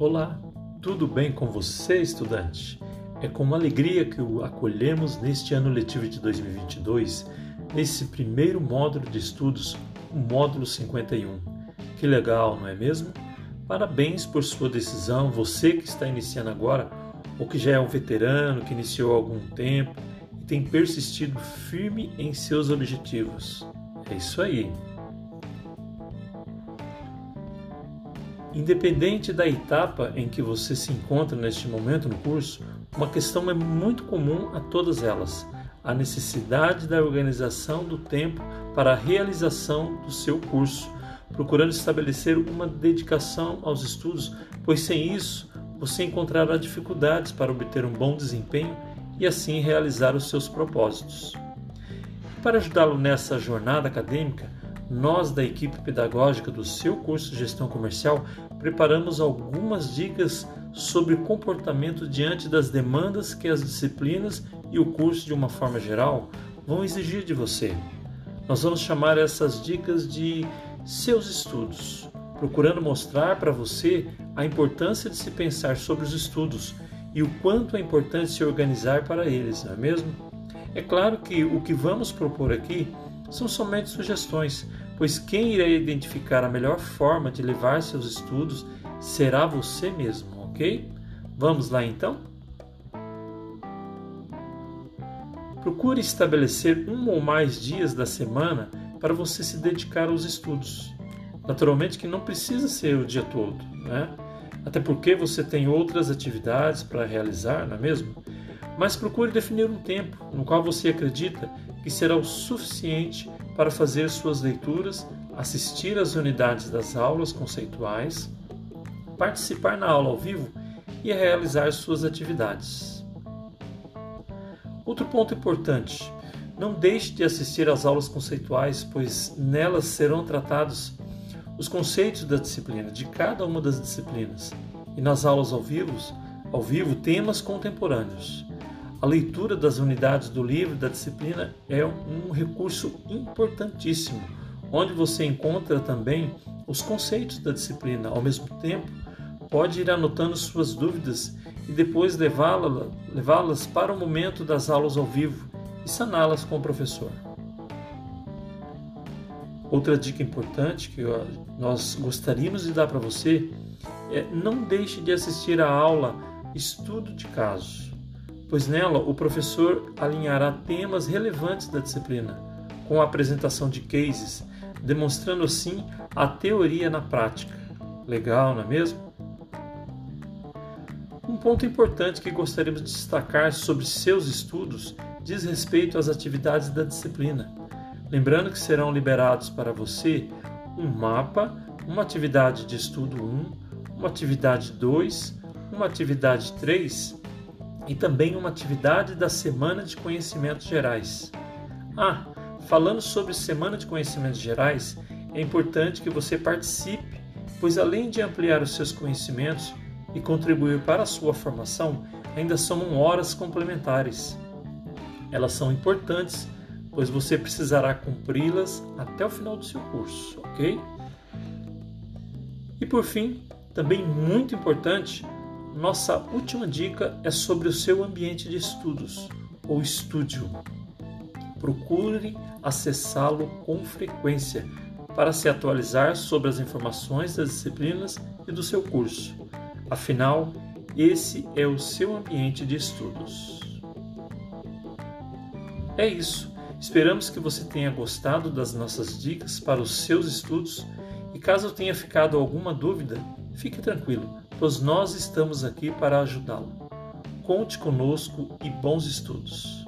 Olá, tudo bem com você, estudante? É com alegria que o acolhemos neste ano letivo de 2022, nesse primeiro módulo de estudos, o módulo 51. Que legal, não é mesmo? Parabéns por sua decisão, você que está iniciando agora, ou que já é um veterano, que iniciou há algum tempo e tem persistido firme em seus objetivos. É isso aí. Independente da etapa em que você se encontra neste momento no curso, uma questão é muito comum a todas elas: a necessidade da organização do tempo para a realização do seu curso, procurando estabelecer uma dedicação aos estudos, pois sem isso você encontrará dificuldades para obter um bom desempenho e assim realizar os seus propósitos. Para ajudá-lo nessa jornada acadêmica, nós da equipe pedagógica do seu curso de Gestão Comercial preparamos algumas dicas sobre comportamento diante das demandas que as disciplinas e o curso de uma forma geral vão exigir de você. Nós vamos chamar essas dicas de seus estudos, procurando mostrar para você a importância de se pensar sobre os estudos e o quanto é importante se organizar para eles, não é mesmo? É claro que o que vamos propor aqui são somente sugestões, pois quem irá identificar a melhor forma de levar seus estudos será você mesmo, ok? Vamos lá então? Procure estabelecer um ou mais dias da semana para você se dedicar aos estudos. Naturalmente que não precisa ser o dia todo, né? Até porque você tem outras atividades para realizar, não é mesmo? Mas procure definir um tempo no qual você acredita que será o suficiente para fazer suas leituras, assistir às unidades das aulas conceituais, participar na aula ao vivo e realizar suas atividades. Outro ponto importante: não deixe de assistir às aulas conceituais, pois nelas serão tratados os conceitos da disciplina, de cada uma das disciplinas, e nas aulas ao vivo, ao vivo temas contemporâneos. A leitura das unidades do livro da disciplina é um recurso importantíssimo, onde você encontra também os conceitos da disciplina. Ao mesmo tempo, pode ir anotando suas dúvidas e depois levá-las para o momento das aulas ao vivo e saná-las com o professor. Outra dica importante que nós gostaríamos de dar para você é não deixe de assistir a aula Estudo de Caso pois nela o professor alinhará temas relevantes da disciplina, com a apresentação de cases, demonstrando assim a teoria na prática. Legal, não é mesmo? Um ponto importante que gostaríamos de destacar sobre seus estudos diz respeito às atividades da disciplina. Lembrando que serão liberados para você um mapa, uma atividade de estudo 1, uma atividade 2, uma atividade 3 e também uma atividade da Semana de Conhecimentos Gerais. Ah, falando sobre Semana de Conhecimentos Gerais, é importante que você participe, pois além de ampliar os seus conhecimentos e contribuir para a sua formação, ainda são horas complementares. Elas são importantes, pois você precisará cumpri-las até o final do seu curso, ok? E por fim, também muito importante, nossa última dica é sobre o seu ambiente de estudos ou estúdio. Procure acessá-lo com frequência para se atualizar sobre as informações das disciplinas e do seu curso. Afinal, esse é o seu ambiente de estudos. É isso. Esperamos que você tenha gostado das nossas dicas para os seus estudos e caso tenha ficado alguma dúvida, fique tranquilo pois nós estamos aqui para ajudá-lo. Conte conosco e bons estudos.